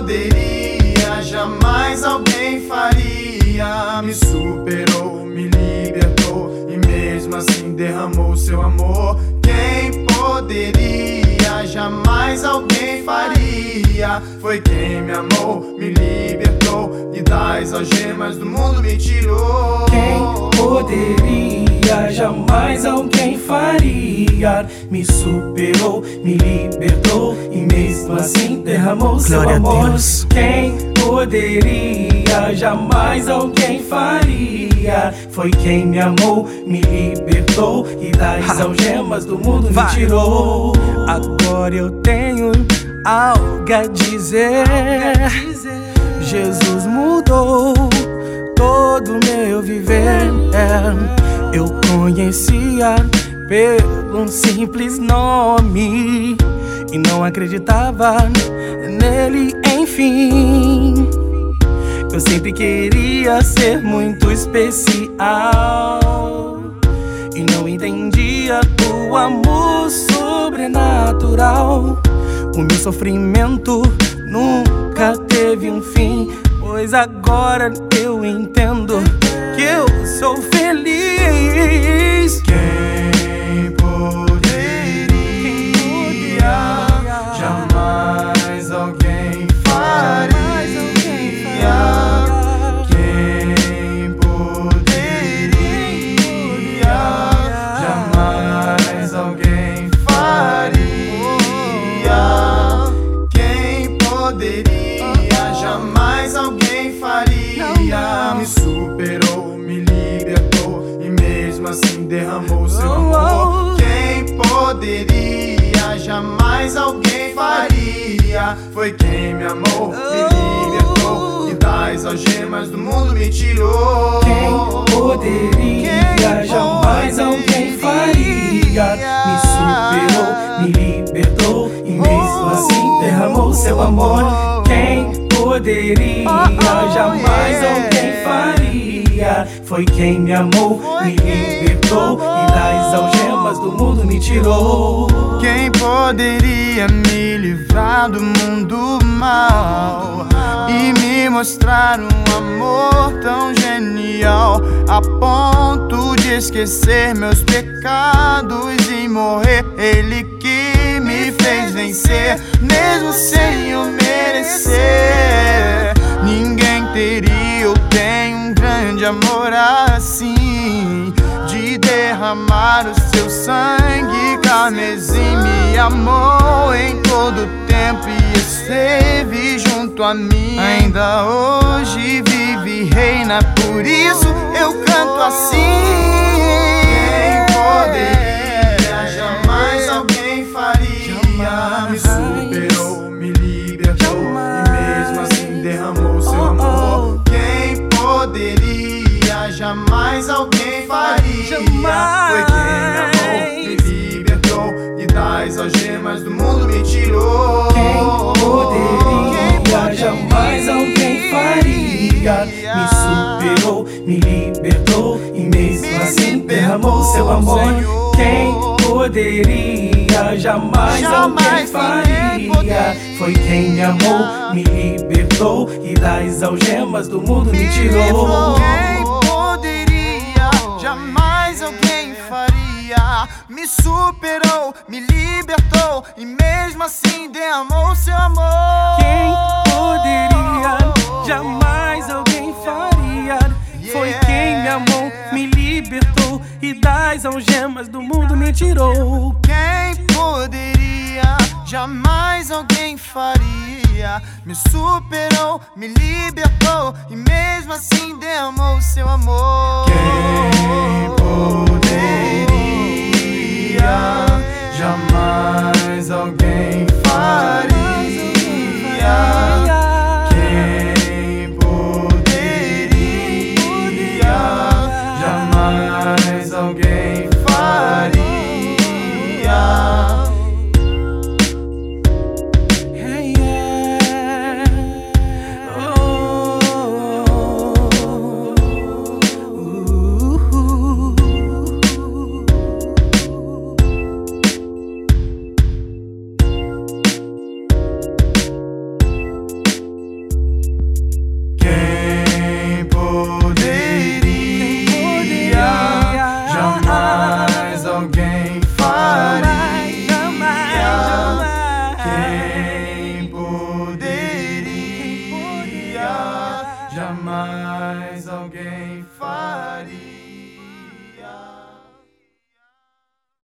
poderia, jamais alguém faria. Me superou, me libertou e mesmo assim derramou seu amor. Quem poderia, jamais alguém faria. Foi quem me amou, me libertou e das algemas do mundo me tirou. Quem poderia, jamais alguém faria. Me superou, me libertou e mesmo assim derramou seu Glória a amor. Quem poderia, jamais alguém faria. Foi quem me amou, me libertou e das algemas do mundo me Vai. tirou. Agora eu tenho algo a dizer. Jesus mudou todo meu viver. Eu conhecia pelo simples nome e não acreditava nele, enfim. Eu sempre queria ser muito especial e não entendia o amor sobrenatural. O meu sofrimento nunca teve um fim, pois agora eu entendo que eu sou feliz. Quem faria. Me superou, me libertou e mesmo assim derramou seu amor. Quem poderia, jamais alguém faria. Foi quem me amou, me libertou e das algemas do mundo me tirou. Quem poderia, jamais alguém faria. Me superou, me libertou e mesmo assim derramou seu amor. Quem poderia, jamais alguém faria. Foi quem me amou, me libertou e das algemas do mundo me tirou. Quem poderia me livrar do mundo mal e me mostrar um amor tão genial a ponto de esquecer meus pecados e morrer? Ele que me fez vencer, mesmo sem derramar o seu sangue carmesim me amou em todo tempo e esteve junto a mim. Ainda hoje vive e reina por isso eu canto assim foi quem me amou me libertou e das algemas do mundo me tirou Quem poderia, jamais alguém faria. Me superou, me libertou e mesmo assim derramou seu amor. Quem poderia, jamais alguém faria. Foi quem me amou, me libertou e das algemas do mundo me tirou. Faria. Me superou, me libertou e mesmo assim derramou seu amor. Quem poderia, jamais alguém faria. Foi quem me amou, me libertou e das algemas do mundo me tirou. Quem poderia, jamais alguém faria. Me superou, me libertou e mesmo assim derramou seu amor.